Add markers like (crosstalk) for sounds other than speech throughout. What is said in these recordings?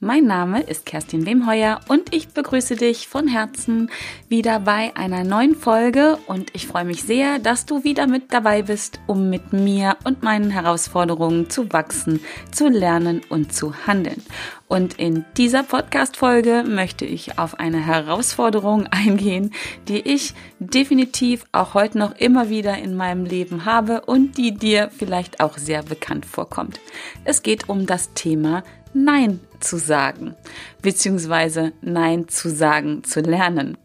Mein Name ist Kerstin Wemheuer und ich begrüße dich von Herzen wieder bei einer neuen Folge und ich freue mich sehr, dass du wieder mit dabei bist, um mit mir und meinen Herausforderungen zu wachsen, zu lernen und zu handeln. Und in dieser Podcast-Folge möchte ich auf eine Herausforderung (laughs) eingehen, die ich definitiv auch heute noch immer wieder in meinem Leben habe und die dir vielleicht auch sehr bekannt vorkommt. Es geht um das Thema Nein zu sagen, beziehungsweise Nein zu sagen zu lernen.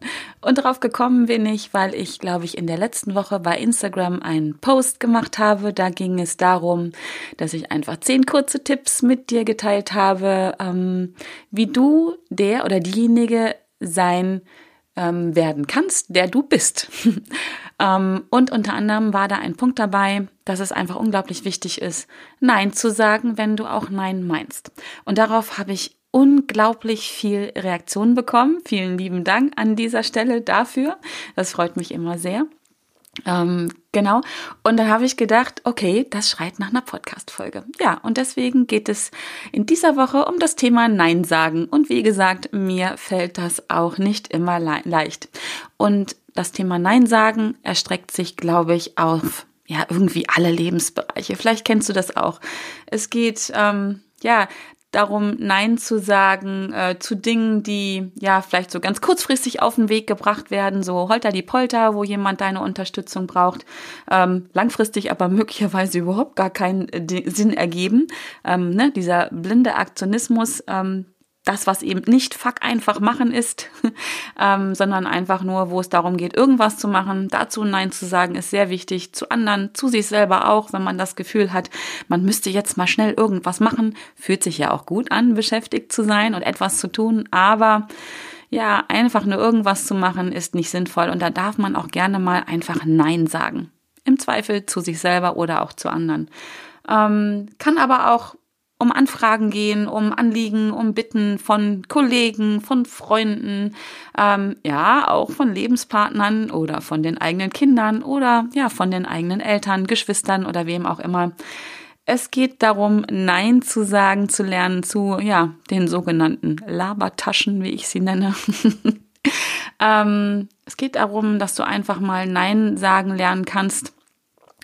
Und darauf gekommen bin ich, weil ich, glaube ich, in der letzten Woche bei Instagram einen Post gemacht habe. Da ging es darum, dass ich einfach zehn kurze Tipps mit dir geteilt habe, ähm, wie du der oder diejenige sein ähm, werden kannst, der du bist. (laughs) ähm, und unter anderem war da ein Punkt dabei, dass es einfach unglaublich wichtig ist, Nein zu sagen, wenn du auch Nein meinst. Und darauf habe ich unglaublich viel Reaktion bekommen. Vielen lieben Dank an dieser Stelle dafür. Das freut mich immer sehr. Ähm, genau. Und dann habe ich gedacht, okay, das schreit nach einer Podcast-Folge. Ja, und deswegen geht es in dieser Woche um das Thema Nein sagen. Und wie gesagt, mir fällt das auch nicht immer le leicht. Und das Thema Nein sagen erstreckt sich, glaube ich, auf ja irgendwie alle Lebensbereiche. Vielleicht kennst du das auch. Es geht ähm, ja darum, Nein zu sagen äh, zu Dingen, die ja vielleicht so ganz kurzfristig auf den Weg gebracht werden, so holter die Polter, wo jemand deine Unterstützung braucht, ähm, langfristig aber (laughs) möglicherweise überhaupt gar keinen äh, Sinn ergeben. Ähm, ne? Dieser blinde Aktionismus, ähm, das, was eben nicht fuck einfach machen ist, (laughs) ähm, sondern einfach nur, wo es darum geht, irgendwas zu machen. Dazu Nein zu sagen, ist sehr wichtig. Zu anderen, zu sich selber auch, wenn man das Gefühl hat, man müsste jetzt mal schnell irgendwas machen. Fühlt sich ja auch gut an, beschäftigt zu sein und etwas zu tun. Aber ja, einfach nur irgendwas zu machen, ist nicht sinnvoll. Und da darf man auch gerne mal einfach Nein sagen. Im Zweifel zu sich selber oder auch zu anderen. Ähm, kann aber auch um Anfragen gehen, um Anliegen, um Bitten von Kollegen, von Freunden, ähm, ja, auch von Lebenspartnern oder von den eigenen Kindern oder ja, von den eigenen Eltern, Geschwistern oder wem auch immer. Es geht darum, Nein zu sagen, zu lernen zu, ja, den sogenannten Labertaschen, wie ich sie nenne. (laughs) ähm, es geht darum, dass du einfach mal Nein sagen lernen kannst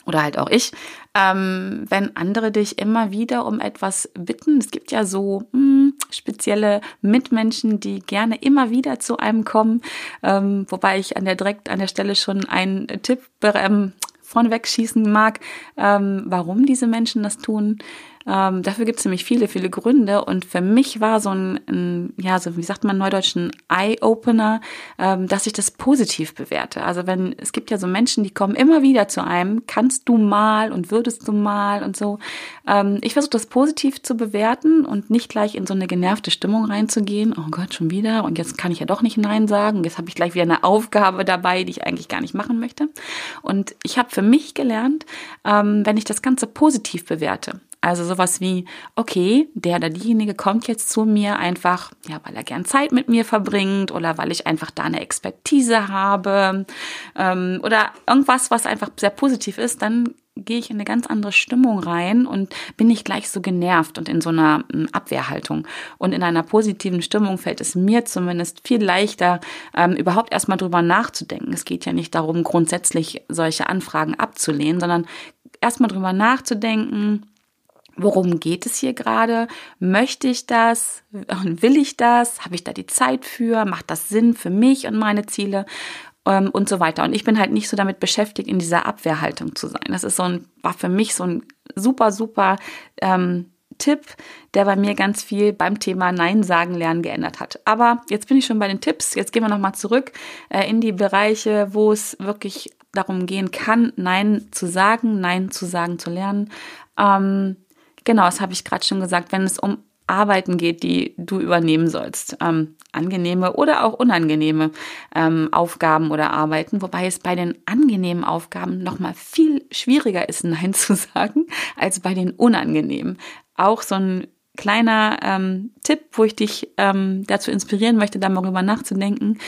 oder halt auch ich, ähm, wenn andere dich immer wieder um etwas bitten. Es gibt ja so mh, hm, spezielle Mitmenschen, die gerne immer wieder zu einem kommen, ähm, wobei ich an der direkt an der Stelle schon einen Tipp ähm, vorneweg schießen mag, ähm, warum diese Menschen das tun. Ähm, dafür gibt es nämlich viele, viele Gründe. Und für mich war so ein, ein ja, so wie sagt man neudeutschen Eye-Opener, ähm, dass ich das positiv bewerte. Also wenn, es gibt ja so Menschen, die kommen immer wieder zu einem, kannst du mal und würdest du mal und so. Ähm, ich versuche das positiv zu bewerten und nicht gleich in so eine genervte Stimmung reinzugehen. Oh Gott, schon wieder. Und jetzt kann ich ja doch nicht Nein sagen. Jetzt habe ich gleich wieder eine Aufgabe dabei, die ich eigentlich gar nicht machen möchte. Und ich habe für mich gelernt, ähm, wenn ich das Ganze positiv bewerte, also sowas wie, okay, der oder diejenige kommt jetzt zu mir einfach, ja, weil er gern Zeit mit mir verbringt oder weil ich einfach da eine Expertise habe ähm, oder irgendwas, was einfach sehr positiv ist, dann gehe ich in eine ganz andere Stimmung rein und bin nicht gleich so genervt und in so einer hm, Abwehrhaltung. Und in einer positiven Stimmung fällt es mir zumindest viel leichter, ähm, überhaupt erstmal drüber nachzudenken. Es geht ja nicht darum, grundsätzlich solche Anfragen abzulehnen, sondern erstmal drüber nachzudenken, Worum geht es hier gerade? Möchte ich das? Will ich das? Habe ich da die Zeit für? Macht das Sinn für mich und meine Ziele? Ähm, und so weiter. Und ich bin halt nicht so damit beschäftigt, in dieser Abwehrhaltung zu sein. Das ist so ein, war für mich so ein super, super ähm, Tipp, der bei mir ganz viel beim Thema Nein sagen lernen geändert hat. Aber jetzt bin ich schon bei den Tipps. Jetzt gehen wir nochmal zurück äh, in die Bereiche, wo es wirklich darum gehen kann, Nein zu sagen, Nein zu sagen zu lernen. Ähm, Genau, das habe ich gerade schon gesagt, wenn es um Arbeiten geht, die du übernehmen sollst. Ähm, angenehme oder auch unangenehme ähm, Aufgaben oder Arbeiten, wobei es bei den angenehmen Aufgaben nochmal viel schwieriger ist, (laughs) Nein zu sagen, als bei den unangenehmen. Auch so ein kleiner ähm, Tipp, wo ich dich ähm, dazu inspirieren möchte, da mal drüber nachzudenken.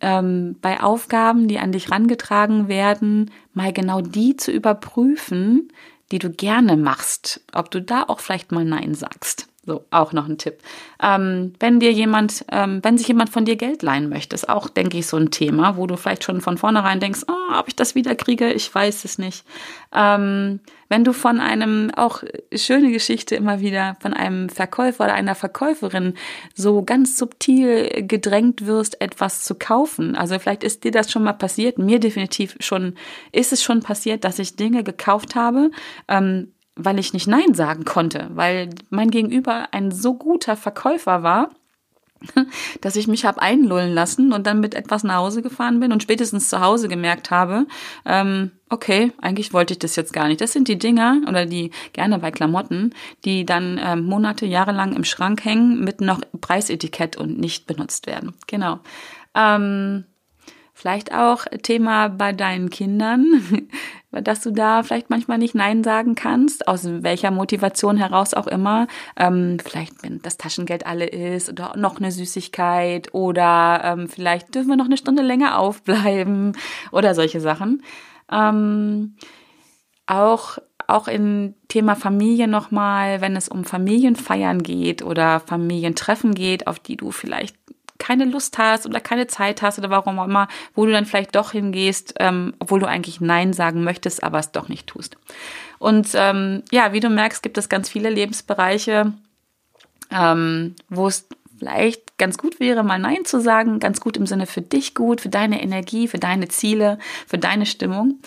Ähm, bei Aufgaben, die an dich rangetragen werden, mal genau die zu überprüfen, die du gerne machst, ob du da auch vielleicht mal Nein sagst. So, auch noch ein Tipp. Ähm, wenn dir jemand, ähm, wenn sich jemand von dir Geld leihen möchte, ist auch, denke ich, so ein Thema, wo du vielleicht schon von vornherein denkst, oh, ob ich das wieder kriege, ich weiß es nicht. Ähm, wenn du von einem, auch schöne Geschichte immer wieder, von einem Verkäufer oder einer Verkäuferin so ganz subtil gedrängt wirst, etwas zu kaufen. Also vielleicht ist dir das schon mal passiert, mir definitiv schon, ist es schon passiert, dass ich Dinge gekauft habe, ähm, weil ich nicht Nein sagen konnte, weil mein Gegenüber ein so guter Verkäufer war, (laughs) dass ich mich habe einlullen lassen und dann mit etwas nach Hause gefahren bin und spätestens zu Hause gemerkt habe, ähm, okay, eigentlich wollte ich das jetzt gar nicht. Das sind die Dinger oder die gerne bei Klamotten, die dann ähm, Monate, Jahre lang im Schrank hängen mit noch Preisetikett und nicht benutzt werden. Genau. Ähm, Vielleicht auch Thema bei deinen Kindern, (laughs) dass du da vielleicht manchmal nicht Nein sagen kannst, aus welcher Motivation heraus auch immer. Ähm, vielleicht, wenn das Taschengeld alle ist oder noch eine Süßigkeit oder ähm, vielleicht dürfen wir noch eine Stunde länger aufbleiben (laughs) oder solche Sachen. Ähm, auch auch in Thema Familie nochmal, wenn es um Familienfeiern geht oder Familientreffen geht, auf die du vielleicht keine Lust hast oder keine Zeit hast oder warum auch immer, wo du dann vielleicht doch hingehst, ähm, obwohl du eigentlich Nein sagen möchtest, aber es doch nicht tust. Und ähm, ja, wie du merkst, gibt es ganz viele Lebensbereiche, ähm, wo es vielleicht ganz gut wäre, mal Nein zu sagen, ganz gut im Sinne für dich gut, für deine Energie, für deine Ziele, für deine Stimmung.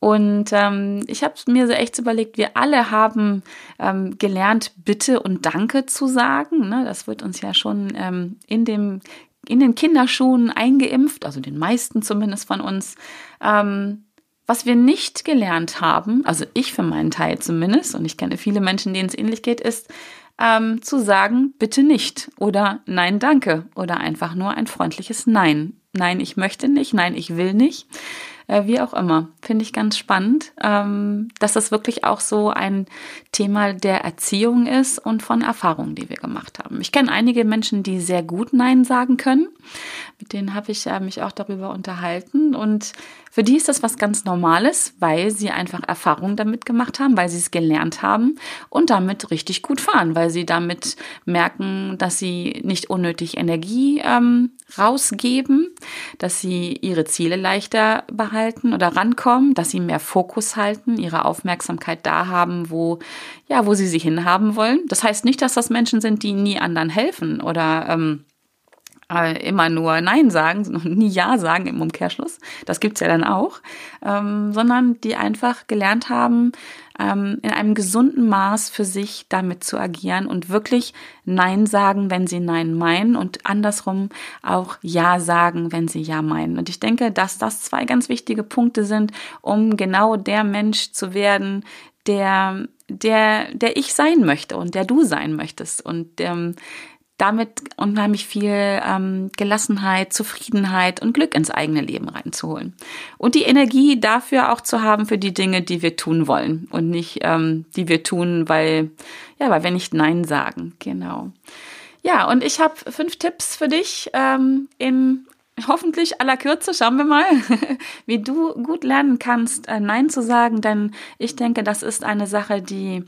Und ähm, ich habe mir so echt überlegt, wir alle haben ähm, gelernt, Bitte und Danke zu sagen. Ne? Das wird uns ja schon ähm, in dem in den Kinderschuhen eingeimpft, also den meisten zumindest von uns. Ähm, was wir nicht gelernt haben, also ich für meinen Teil zumindest, und ich kenne viele Menschen, denen es ähnlich geht, ist ähm, zu sagen, bitte nicht oder nein, danke oder einfach nur ein freundliches Nein. Nein, ich möchte nicht, nein, ich will nicht äh, wie auch immer. Finde ich ganz spannend, ähm, dass das wirklich auch so ein Thema der Erziehung ist und von Erfahrungen, die wir gemacht haben. Ich kenne einige Menschen, die sehr gut Nein sagen können. Mit denen habe ich äh, mich auch darüber unterhalten und für die ist das was ganz Normales, weil sie einfach Erfahrungen damit gemacht haben, weil sie es gelernt haben und damit richtig gut fahren, weil sie damit merken, dass sie nicht unnötig Energie ähm, rausgeben, dass sie ihre Ziele leichter behalten oder rankommen, dass sie mehr Fokus halten, ihre Aufmerksamkeit da haben, wo ja, wo sie sie hinhaben wollen. Das heißt nicht, dass das Menschen sind, die nie anderen helfen oder ähm, äh, immer nur Nein sagen, (laughs) nie Ja sagen im Umkehrschluss. Das gibt's ja dann auch, ähm, sondern die einfach gelernt haben, ähm, in einem gesunden Maß für sich damit zu agieren und wirklich Nein sagen, wenn sie Nein meinen und andersrum auch Ja sagen, wenn sie Ja meinen. Und ich denke, dass das zwei ganz wichtige Punkte sind, um genau der Mensch zu werden, der der, der ich sein möchte und der du sein möchtest. Und ähm, damit unheimlich viel ähm, Gelassenheit, Zufriedenheit und Glück ins eigene Leben reinzuholen. Und die Energie dafür auch zu haben für die Dinge, die wir tun wollen und nicht, ähm, die wir tun, weil, ja, weil wir nicht Nein sagen. Genau. Ja, und ich habe fünf Tipps für dich ähm, in hoffentlich aller Kürze. Schauen wir mal, (laughs) wie du gut lernen kannst, äh, Nein zu sagen, denn ich denke, das ist eine Sache, die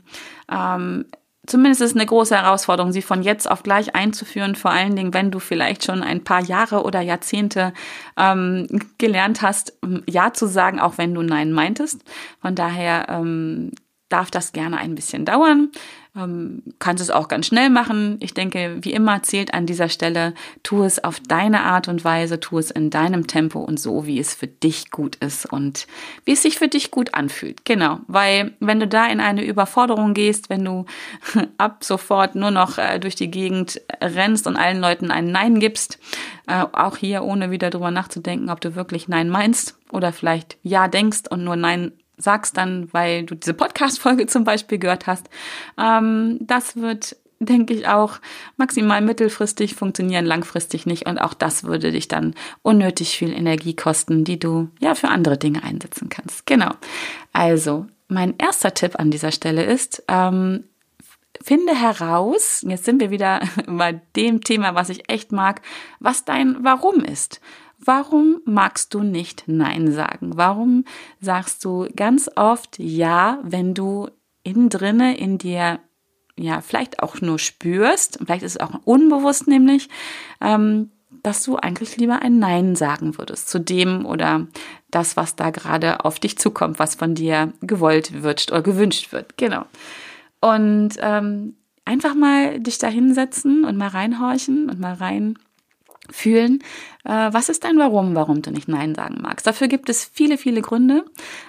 ähm, Zumindest ist es eine große Herausforderung, sie von jetzt auf gleich einzuführen, vor allen Dingen, wenn du vielleicht schon ein paar Jahre oder Jahrzehnte ähm, gelernt hast, Ja zu sagen, auch wenn du Nein meintest. Von daher ähm, darf das gerne ein bisschen dauern. Ähm, kannst es auch ganz schnell machen. Ich denke, wie immer zählt an dieser Stelle, tu es auf deine Art und Weise, tu es in deinem Tempo und so, wie es für dich gut ist und wie es sich für dich gut anfühlt. Genau, weil wenn du da in eine Überforderung gehst, wenn du (laughs) ab sofort nur noch äh, durch die Gegend rennst und allen Leuten ein Nein gibst, äh, auch hier ohne wieder drüber nachzudenken, ob du wirklich Nein meinst oder vielleicht Ja denkst und nur Nein sagst dann, weil du diese Podcast-Folge (laughs) zum Beispiel gehört hast. Ähm, das wird denke ich auch maximal mittelfristig funktionieren, langfristig nicht. Und auch das würde dich dann unnötig viel Energie kosten, die du ja für andere Dinge einsetzen kannst. Genau. Also, mein erster Tipp an dieser Stelle ist, ähm, finde heraus, jetzt sind wir wieder (laughs) bei dem Thema, was ich echt mag, was dein Warum ist. Warum magst du nicht Nein sagen? Warum sagst du ganz oft Ja, wenn du innen drinne in dir ja vielleicht auch nur spürst, vielleicht ist es auch unbewusst nämlich, ähm, dass du eigentlich lieber ein Nein sagen würdest zu dem oder das, was da gerade auf dich zukommt, was von dir gewollt wird oder gewünscht wird. Genau. Und ähm, einfach mal dich da hinsetzen und mal reinhorchen und mal rein fühlen, äh, was ist dein Warum, warum du nicht Nein sagen magst. Dafür gibt es viele, viele Gründe.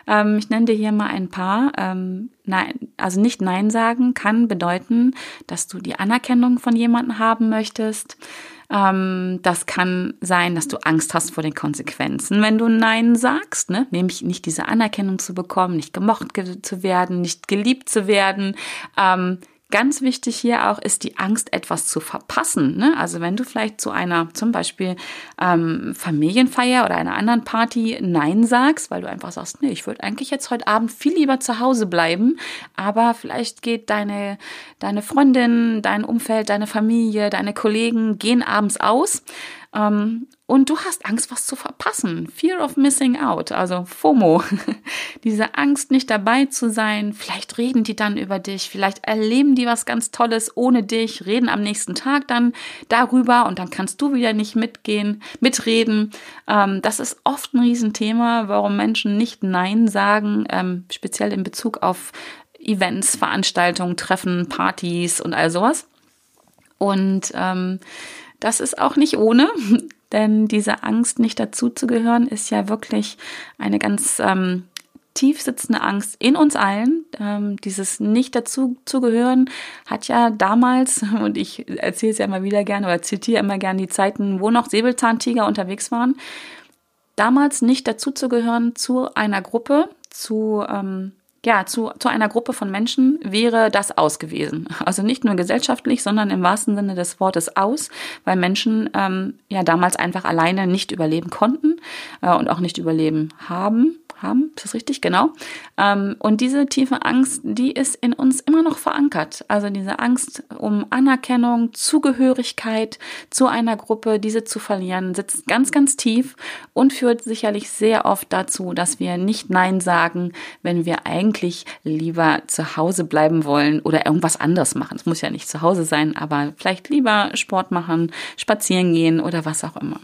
Ähm, ich nenne dir hier mal ein paar. Ähm, nein, also nicht Nein sagen kann bedeuten, dass du die Anerkennung von jemandem haben möchtest. Ähm, das kann sein, dass du Angst hast vor den Konsequenzen, wenn du Nein sagst, ne? nämlich nicht diese Anerkennung zu bekommen, nicht gemocht zu werden, nicht geliebt zu werden. Ganz wichtig hier auch ist die Angst, etwas zu verpassen. Ne? Also wenn du vielleicht zu einer zum Beispiel ähm, Familienfeier oder einer anderen Party Nein sagst, weil du einfach sagst, nee, ich würde eigentlich jetzt heute Abend viel lieber zu Hause bleiben, aber vielleicht geht deine, deine Freundin, dein Umfeld, deine Familie, deine Kollegen gehen abends aus und du hast Angst, was zu verpassen. Fear of missing out, also FOMO. (laughs) Diese Angst, nicht dabei zu sein. Vielleicht reden die dann über dich, vielleicht erleben die was ganz Tolles ohne dich, reden am nächsten Tag dann darüber und dann kannst du wieder nicht mitgehen, mitreden. Ähm, das ist oft ein Riesenthema, warum Menschen nicht Nein sagen, ähm, speziell in Bezug auf Events, Veranstaltungen, Treffen, Partys und all sowas. Und ähm, das ist auch nicht ohne, (laughs) denn diese Angst, nicht dazuzugehören, ist ja wirklich eine ganz ähm, tief sitzende Angst in uns allen. Ähm, dieses nicht dazu zu gehören hat ja damals, (laughs) und ich erzähle es ja immer wieder gerne oder zitiere immer gerne die Zeiten, wo noch Säbelzahntiger unterwegs waren, damals nicht dazu zu gehören zu einer Gruppe, zu ähm, ja, zu, zu einer Gruppe von Menschen wäre das aus gewesen. Also nicht nur gesellschaftlich, sondern im wahrsten Sinne des Wortes aus, weil Menschen ähm, ja damals einfach alleine nicht überleben konnten äh, und auch nicht überleben haben haben. Ist das richtig? Genau. Ähm, und diese tiefe Angst, die ist in uns immer noch verankert. Also diese Angst um Anerkennung, Zugehörigkeit zu einer Gruppe, diese zu verlieren, sitzt ganz, ganz tief und führt sicherlich sehr oft dazu, dass wir nicht Nein sagen, wenn wir eigentlich lieber zu Hause bleiben wollen oder irgendwas anderes machen. Es muss ja nicht zu Hause sein, aber vielleicht lieber Sport machen, spazieren gehen oder was auch immer.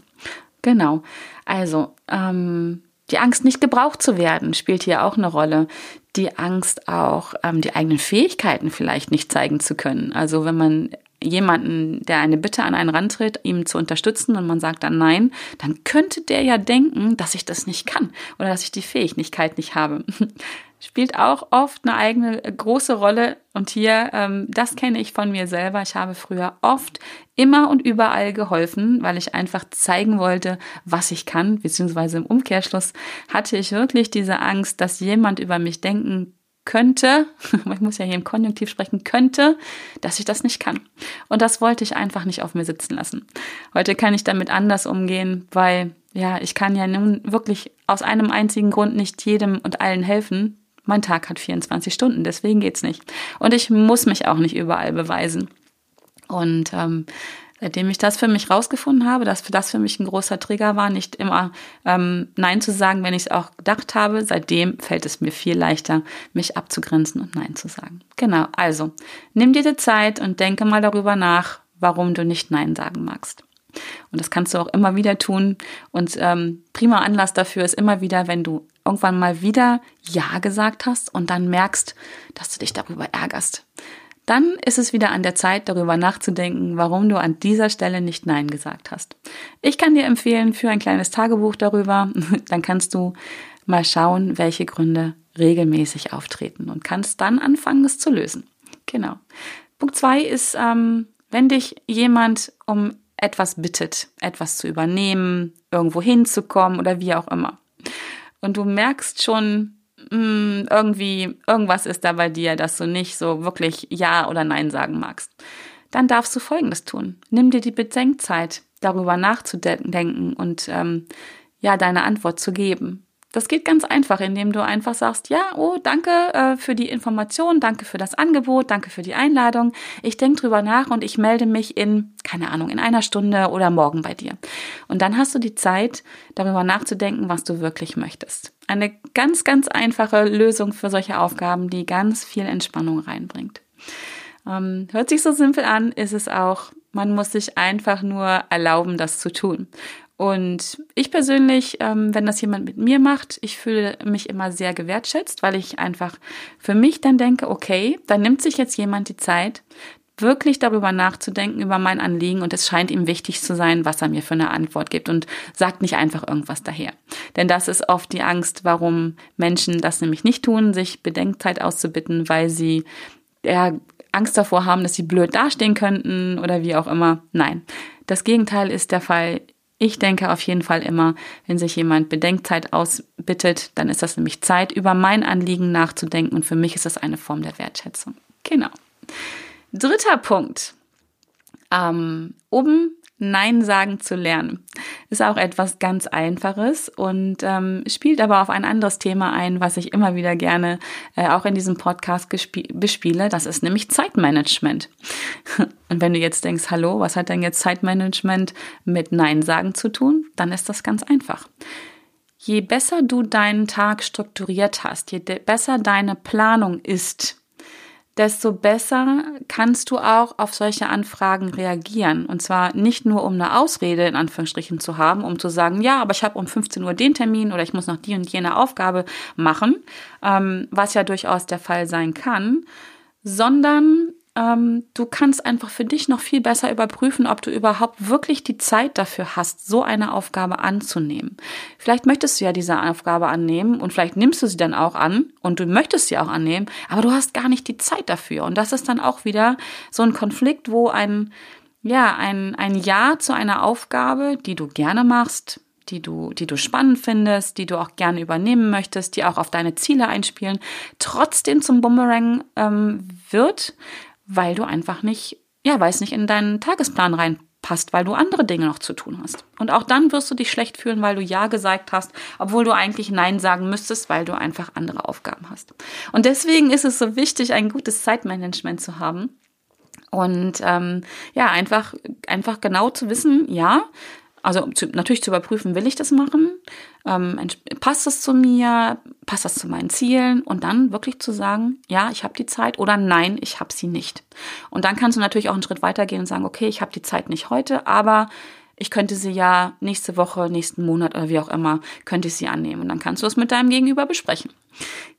Genau. Also, ähm, die Angst, nicht gebraucht zu werden, spielt hier auch eine Rolle. Die Angst auch, ähm, die eigenen Fähigkeiten vielleicht nicht zeigen zu können. Also wenn man jemanden, der eine Bitte an einen rantritt, ihm zu unterstützen und man sagt dann nein, dann könnte der ja denken, dass ich das nicht kann oder dass ich die Fähigkeit nicht habe. (laughs) Spielt auch oft eine eigene äh, große Rolle. Und hier, ähm, das kenne ich von mir selber. Ich habe früher oft immer und überall geholfen, weil ich einfach zeigen wollte, was ich kann. Beziehungsweise im Umkehrschluss hatte ich wirklich diese Angst, dass jemand über mich denken könnte, (laughs) ich muss ja hier im Konjunktiv sprechen, könnte, dass ich das nicht kann. Und das wollte ich einfach nicht auf mir sitzen lassen. Heute kann ich damit anders umgehen, weil ja, ich kann ja nun wirklich aus einem einzigen Grund nicht jedem und allen helfen. Mein Tag hat 24 Stunden, deswegen geht's nicht. Und ich muss mich auch nicht überall beweisen. Und ähm, seitdem ich das für mich rausgefunden habe, dass das für mich ein großer Trigger war, nicht immer ähm, Nein zu sagen, wenn ich es auch gedacht habe, seitdem fällt es mir viel leichter, mich abzugrenzen und Nein zu sagen. Genau, also nimm dir die Zeit und denke mal darüber nach, warum du nicht Nein sagen magst. Und das kannst du auch immer wieder tun. Und ähm, prima Anlass dafür ist immer wieder, wenn du irgendwann mal wieder Ja gesagt hast und dann merkst, dass du dich darüber ärgerst dann ist es wieder an der Zeit, darüber nachzudenken, warum du an dieser Stelle nicht Nein gesagt hast. Ich kann dir empfehlen, für ein kleines Tagebuch darüber, (laughs) dann kannst du mal schauen, welche Gründe regelmäßig auftreten und kannst dann anfangen, es zu lösen. Genau. Punkt zwei ist, ähm, wenn dich jemand um etwas bittet, etwas zu übernehmen, irgendwo hinzukommen oder wie auch immer. Und du merkst schon, mh, hm, irgendwie, irgendwas ist da bei dir, dass du nicht so wirklich Ja oder Nein sagen magst, dann darfst du Folgendes tun. Nimm dir die Bedenkzeit, darüber nachzudenken und ähm, ja, deine Antwort zu geben. Das geht ganz einfach, indem du einfach sagst, ja, oh, danke äh, für die Information, danke für das Angebot, danke für die Einladung. Ich denke drüber nach und ich melde mich in, keine Ahnung, in einer Stunde oder morgen bei dir. Und dann hast du die Zeit, darüber nachzudenken, was du wirklich möchtest. Eine ganz, ganz einfache Lösung für solche Aufgaben, die ganz viel Entspannung reinbringt. Ähm, hört sich so simpel an, ist es auch. Man muss sich einfach nur erlauben, das zu tun. Und ich persönlich, ähm, wenn das jemand mit mir macht, ich fühle mich immer sehr gewertschätzt, weil ich einfach für mich dann denke, okay, dann nimmt sich jetzt jemand die Zeit, wirklich darüber nachzudenken, über mein Anliegen und es scheint ihm wichtig zu sein, was er mir für eine Antwort gibt und sagt nicht einfach irgendwas daher. Denn das ist oft die Angst, warum Menschen das nämlich nicht tun, sich Bedenkzeit auszubitten, weil sie ja, Angst davor haben, dass sie blöd dastehen könnten oder wie auch immer. Nein, das Gegenteil ist der Fall. Ich denke auf jeden Fall immer, wenn sich jemand Bedenkzeit ausbittet, dann ist das nämlich Zeit, über mein Anliegen nachzudenken und für mich ist das eine Form der Wertschätzung. Genau. Dritter Punkt. Ähm, oben Nein sagen zu lernen. Ist auch etwas ganz Einfaches und ähm, spielt aber auf ein anderes Thema ein, was ich immer wieder gerne äh, auch in diesem Podcast bespiele. Das ist nämlich Zeitmanagement. (laughs) Und wenn du jetzt denkst, hallo, was hat denn jetzt Zeitmanagement mit Nein sagen zu tun? Dann ist das ganz einfach. Je besser du deinen Tag strukturiert hast, je besser deine Planung ist, desto besser kannst du auch auf solche Anfragen reagieren. Und zwar nicht nur, um eine Ausrede in Anführungsstrichen zu haben, um zu sagen, ja, aber ich habe um 15 Uhr den Termin oder ich muss noch die und jene Aufgabe machen, ähm, was ja durchaus der Fall sein kann, sondern ähm, du kannst einfach für dich noch viel besser überprüfen, ob du überhaupt wirklich die Zeit dafür hast, so eine Aufgabe anzunehmen. Vielleicht möchtest du ja diese Aufgabe annehmen und vielleicht nimmst du sie dann auch an und du möchtest sie auch annehmen, aber du hast gar nicht die Zeit dafür. Und das ist dann auch wieder so ein Konflikt, wo ein, ja, ein, ein Ja zu einer Aufgabe, die du gerne machst, die du, die du spannend findest, die du auch gerne übernehmen möchtest, die auch auf deine Ziele einspielen, trotzdem zum Bumerang ähm, wird, weil du einfach nicht, ja, weiß nicht in deinen Tagesplan reinpasst, weil du andere Dinge noch zu tun hast. Und auch dann wirst du dich schlecht fühlen, weil du Ja gesagt hast, obwohl du eigentlich Nein sagen müsstest, weil du einfach andere Aufgaben hast. Und deswegen ist es so wichtig, ein gutes Zeitmanagement zu haben. Und ähm, ja, einfach, einfach genau zu wissen, ja, also zu, natürlich zu überprüfen, will ich das machen? Ähm, passt das zu mir? Passt das zu meinen Zielen? Und dann wirklich zu sagen, ja, ich habe die Zeit oder nein, ich habe sie nicht. Und dann kannst du natürlich auch einen Schritt weitergehen und sagen, okay, ich habe die Zeit nicht heute, aber ich könnte sie ja nächste Woche, nächsten Monat oder wie auch immer, könnte ich sie annehmen. Und dann kannst du es mit deinem Gegenüber besprechen.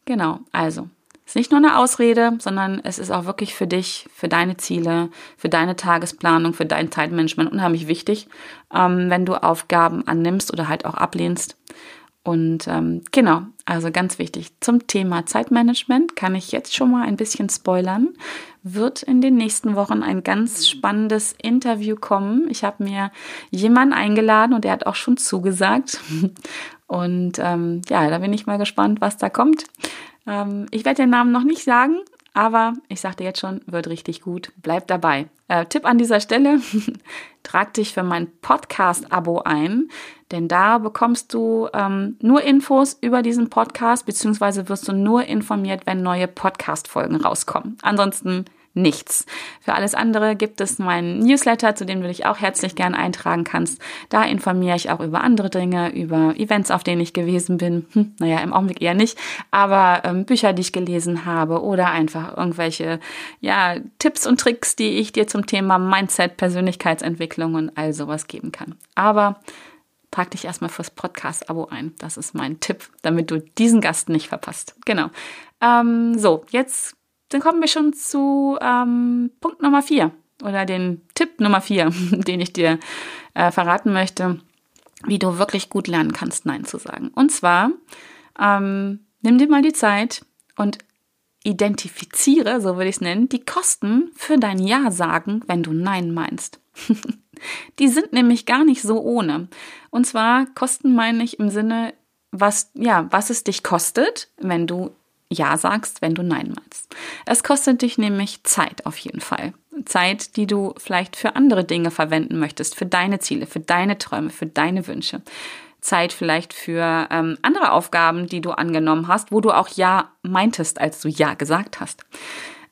Genau, also ist nicht nur eine Ausrede, sondern es ist auch wirklich für dich, für deine Ziele, für deine Tagesplanung, für dein Zeitmanagement unheimlich wichtig, ähm, wenn du Aufgaben annimmst oder halt auch ablehnst. Und ähm, genau, also ganz wichtig. Zum Thema Zeitmanagement kann ich jetzt schon mal ein bisschen spoilern. Wird in den nächsten Wochen ein ganz spannendes Interview kommen. Ich habe mir jemanden eingeladen und der hat auch schon zugesagt. (laughs) Und ähm, ja, da bin ich mal gespannt, was da kommt. Ähm, ich werde den Namen noch nicht sagen, aber ich sagte jetzt schon, wird richtig gut. Bleib dabei. Äh, Tipp an dieser Stelle, (laughs) trag dich für mein Podcast-Abo ein, denn da bekommst du ähm, nur Infos über diesen Podcast, beziehungsweise wirst du nur informiert, wenn neue Podcast-Folgen rauskommen. Ansonsten nichts. Für alles andere gibt es meinen Newsletter, zu dem du dich auch herzlich gern eintragen kannst. Da informiere ich auch über andere Dinge, über Events, auf denen ich gewesen bin. Hm, naja, im Augenblick eher nicht, aber ähm, Bücher, die ich gelesen habe oder einfach irgendwelche ja, Tipps und Tricks, die ich dir zum Thema Mindset, Persönlichkeitsentwicklung und all sowas geben kann. Aber trag dich erstmal fürs Podcast-Abo ein. Das ist mein Tipp, damit du diesen Gast nicht verpasst. Genau. Ähm, so, jetzt dann kommen wir schon zu ähm, Punkt Nummer vier oder den Tipp Nummer vier, (laughs) den ich dir äh, verraten möchte, wie du wirklich gut lernen kannst, Nein zu sagen. Und zwar, ähm, nimm dir mal die Zeit und identifiziere, so würde ich es nennen, die Kosten für dein Ja sagen, wenn du Nein meinst. (laughs) die sind nämlich gar nicht so ohne. Und zwar Kosten meine ich im Sinne, was, ja, was es dich kostet, wenn du ja sagst, wenn du Nein meinst. Es kostet dich nämlich Zeit auf jeden Fall. Zeit, die du vielleicht für andere Dinge verwenden möchtest, für deine Ziele, für deine Träume, für deine Wünsche. Zeit vielleicht für ähm, andere Aufgaben, die du angenommen hast, wo du auch Ja meintest, als du Ja gesagt hast.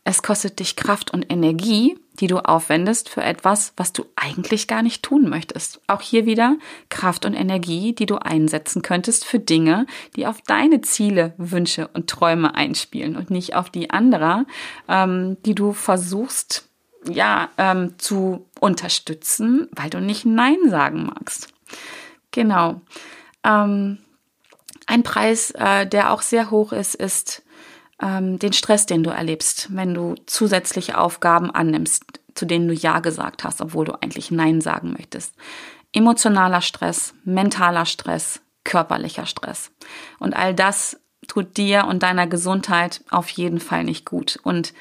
Es kostet dich Kraft und Energie, die du aufwendest für etwas, was du eigentlich gar nicht tun möchtest. Auch hier wieder Kraft und Energie, die du einsetzen könntest für Dinge, die auf deine Ziele, Wünsche und Träume einspielen und nicht auf die anderer, ähm, die du versuchst, ja, ähm, zu unterstützen, weil du nicht Nein sagen magst. Genau. Ähm, ein Preis, äh, der auch sehr hoch ist, ist ähm, den Stress, den du erlebst, wenn du zusätzliche Aufgaben annimmst, zu denen du Ja gesagt hast, obwohl du eigentlich Nein sagen möchtest. Emotionaler Stress, mentaler Stress, körperlicher Stress. Und all das tut dir und deiner Gesundheit auf jeden Fall nicht gut. Und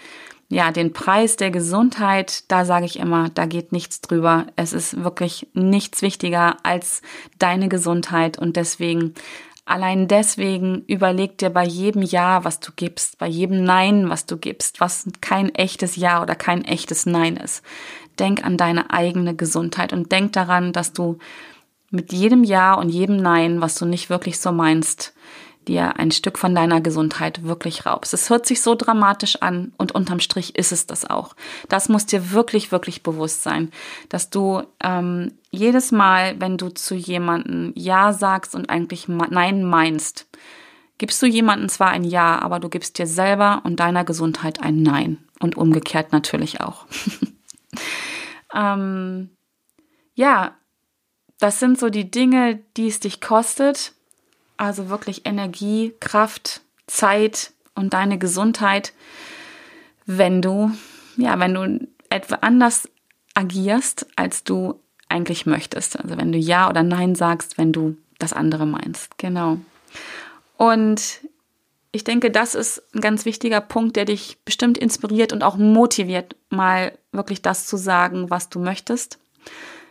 ja, den Preis der Gesundheit, da sage ich immer, da geht nichts drüber. Es ist wirklich nichts wichtiger als deine Gesundheit und deswegen Allein deswegen überleg dir bei jedem Ja, was du gibst, bei jedem Nein, was du gibst, was kein echtes Ja oder kein echtes Nein ist. Denk an deine eigene Gesundheit und denk daran, dass du mit jedem Ja und jedem Nein, was du nicht wirklich so meinst, dir ein Stück von deiner Gesundheit wirklich raubst. Es hört sich so dramatisch an und unterm Strich ist es das auch. Das muss dir wirklich, wirklich bewusst sein, dass du ähm, jedes Mal, wenn du zu jemandem Ja sagst und eigentlich Nein meinst, gibst du jemandem zwar ein Ja, aber du gibst dir selber und deiner Gesundheit ein Nein. Und umgekehrt natürlich auch. (laughs) ähm, ja, das sind so die Dinge, die es dich kostet, also wirklich Energie, Kraft, Zeit und deine Gesundheit, wenn du, ja, wenn du etwa anders agierst, als du eigentlich möchtest. Also wenn du Ja oder Nein sagst, wenn du das andere meinst. Genau. Und ich denke, das ist ein ganz wichtiger Punkt, der dich bestimmt inspiriert und auch motiviert, mal wirklich das zu sagen, was du möchtest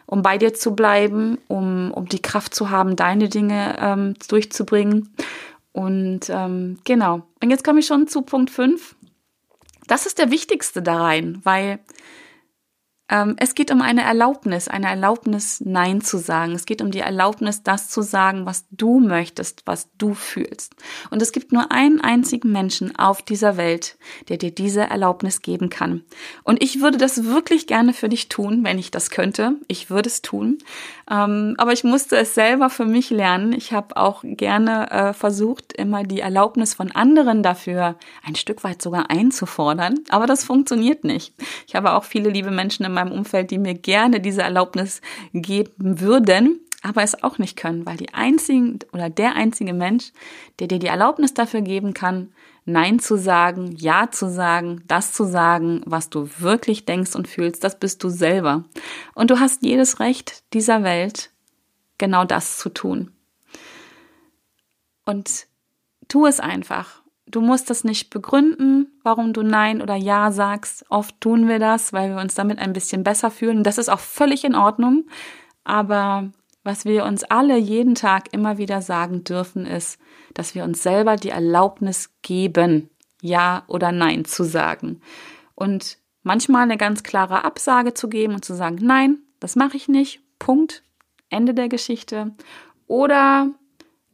um bei dir zu bleiben, um, um die Kraft zu haben, deine Dinge ähm, durchzubringen. Und ähm, genau. Und jetzt komme ich schon zu Punkt 5. Das ist der wichtigste da rein, weil es geht um eine Erlaubnis, eine Erlaubnis, Nein zu sagen. Es geht um die Erlaubnis, das zu sagen, was du möchtest, was du fühlst. Und es gibt nur einen einzigen Menschen auf dieser Welt, der dir diese Erlaubnis geben kann. Und ich würde das wirklich gerne für dich tun, wenn ich das könnte. Ich würde es tun. Ähm, aber ich musste es selber für mich lernen. Ich habe auch gerne äh, versucht, immer die Erlaubnis von anderen dafür ein Stück weit sogar einzufordern. Aber das funktioniert nicht. Ich habe auch viele liebe Menschen im meinem Umfeld, die mir gerne diese Erlaubnis geben würden, aber es auch nicht können, weil die einzigen oder der einzige Mensch, der dir die Erlaubnis dafür geben kann, Nein zu sagen, Ja zu sagen, das zu sagen, was du wirklich denkst und fühlst, das bist du selber. Und du hast jedes Recht dieser Welt, genau das zu tun. Und tu es einfach. Du musst das nicht begründen, warum du Nein oder Ja sagst. Oft tun wir das, weil wir uns damit ein bisschen besser fühlen. Das ist auch völlig in Ordnung. Aber was wir uns alle jeden Tag immer wieder sagen dürfen, ist, dass wir uns selber die Erlaubnis geben, Ja oder Nein zu sagen. Und manchmal eine ganz klare Absage zu geben und zu sagen, nein, das mache ich nicht. Punkt. Ende der Geschichte. Oder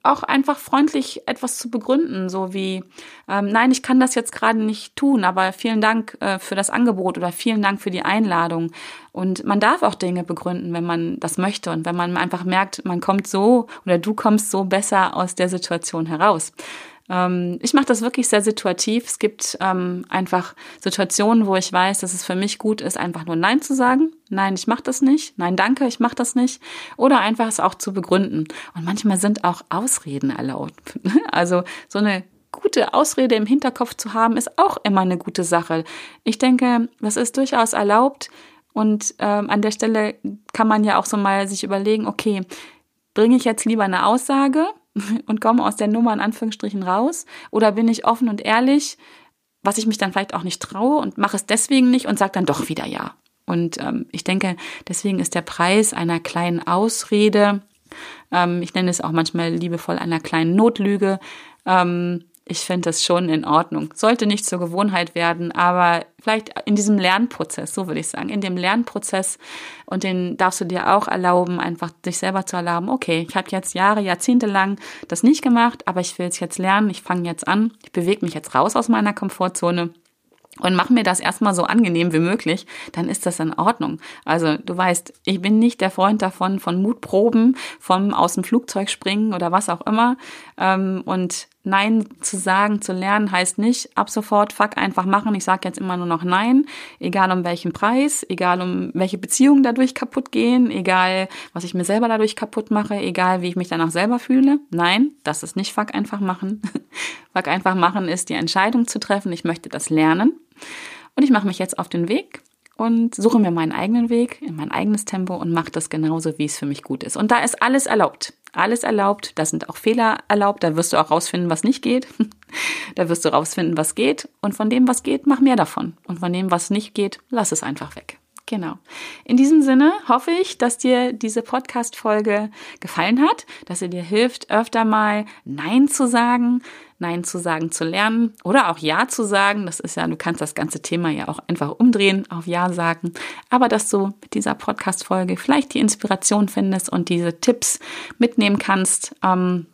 auch einfach freundlich etwas zu begründen, so wie, ähm, nein, ich kann das jetzt gerade nicht tun, aber vielen Dank äh, für das Angebot oder vielen Dank für die Einladung. Und man darf auch Dinge begründen, wenn man das möchte und wenn man einfach merkt, man kommt so oder du kommst so besser aus der Situation heraus. Ähm, ich mache das wirklich sehr situativ. Es gibt ähm, einfach Situationen, wo ich weiß, dass es für mich gut ist, einfach nur Nein zu sagen. Nein, ich mache das nicht. Nein, danke, ich mache das nicht. Oder einfach es auch zu begründen. Und manchmal sind auch Ausreden erlaubt. (laughs) Also so eine gute Ausrede im Hinterkopf zu haben, ist auch immer eine gute Sache. Ich denke, das ist durchaus erlaubt. Und ähm, an der Stelle kann man ja auch so mal sich überlegen, okay, bringe ich jetzt lieber eine Aussage (laughs) und komme aus der Nummer in Anführungsstrichen raus? Oder bin ich offen und ehrlich, was ich mich dann vielleicht auch nicht traue und mache es deswegen nicht und sage dann doch wieder ja? Und ähm, ich denke, deswegen ist der Preis einer kleinen Ausrede, ähm, ich nenne es auch manchmal liebevoll einer kleinen Notlüge, ähm, ich finde das schon in Ordnung. Sollte nicht zur Gewohnheit werden, aber vielleicht in diesem Lernprozess, so würde ich sagen, in dem Lernprozess und den darfst du dir auch erlauben, einfach dich selber zu erlauben, okay, ich habe jetzt Jahre, Jahrzehnte lang das nicht gemacht, aber ich will es jetzt lernen, ich fange jetzt an, ich bewege mich jetzt raus aus meiner Komfortzone und mach mir das erstmal so angenehm wie möglich, dann ist das in Ordnung. Also du weißt, ich bin nicht der Freund davon, von Mutproben, vom aus dem Flugzeug springen oder was auch immer. Ähm, und Nein zu sagen, zu lernen, heißt nicht ab sofort fuck einfach machen. Ich sage jetzt immer nur noch Nein, egal um welchen Preis, egal um welche Beziehungen dadurch kaputt gehen, egal was ich mir selber dadurch kaputt mache, egal wie ich mich danach selber fühle. Nein, das ist nicht fuck einfach machen. (laughs) fuck einfach machen ist die Entscheidung zu treffen, ich möchte das lernen. Und ich mache mich jetzt auf den Weg und suche mir meinen eigenen Weg, in mein eigenes Tempo und mache das genauso, wie es für mich gut ist. Und da ist alles erlaubt alles erlaubt, da sind auch Fehler erlaubt, da wirst du auch rausfinden, was nicht geht. (laughs) da wirst du rausfinden, was geht. Und von dem, was geht, mach mehr davon. Und von dem, was nicht geht, lass es einfach weg. Genau. In diesem Sinne hoffe ich, dass dir diese Podcast-Folge gefallen hat, dass sie dir hilft, öfter mal Nein zu sagen, Nein zu sagen zu lernen oder auch Ja zu sagen. Das ist ja, du kannst das ganze Thema ja auch einfach umdrehen, auf Ja sagen. Aber dass du mit dieser Podcast-Folge vielleicht die Inspiration findest und diese Tipps mitnehmen kannst, ähm,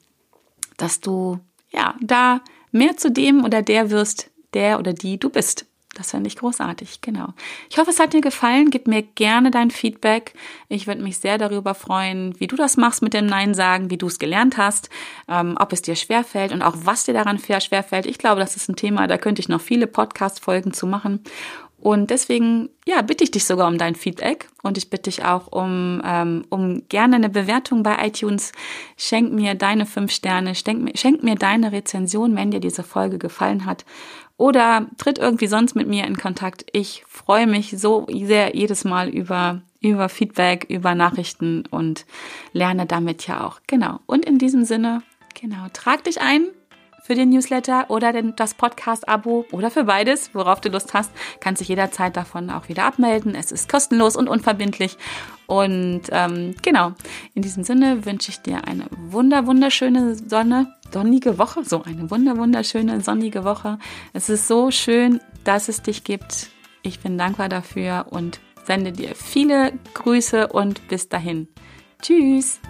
dass du ja da mehr zu dem oder der wirst, der oder die du bist. Das fände ich großartig, genau. Ich hoffe, es hat dir gefallen. Gib mir gerne dein Feedback. Ich würde mich sehr darüber freuen, wie du das machst mit dem Nein sagen, wie du es gelernt hast, ähm, ob es dir schwerfällt und auch was dir daran schwerfällt. Ich glaube, das ist ein Thema, da könnte ich noch viele Podcast-Folgen zu machen. Und deswegen, ja, bitte ich dich sogar um dein Feedback und ich bitte dich auch um, ähm, um gerne eine Bewertung bei iTunes. Schenk mir deine fünf Sterne, schenk mir, schenk mir deine Rezension, wenn dir diese Folge gefallen hat oder tritt irgendwie sonst mit mir in Kontakt. Ich freue mich so sehr jedes Mal über, über Feedback, über Nachrichten und lerne damit ja auch. Genau. Und in diesem Sinne, genau, trag dich ein für den Newsletter oder den, das Podcast-Abo oder für beides, worauf du Lust hast, kannst dich jederzeit davon auch wieder abmelden. Es ist kostenlos und unverbindlich. Und ähm, genau, in diesem Sinne wünsche ich dir eine wunder, wunderschöne Sonne, sonnige Woche, so eine wunder, wunderschöne sonnige Woche. Es ist so schön, dass es dich gibt. Ich bin dankbar dafür und sende dir viele Grüße und bis dahin. Tschüss!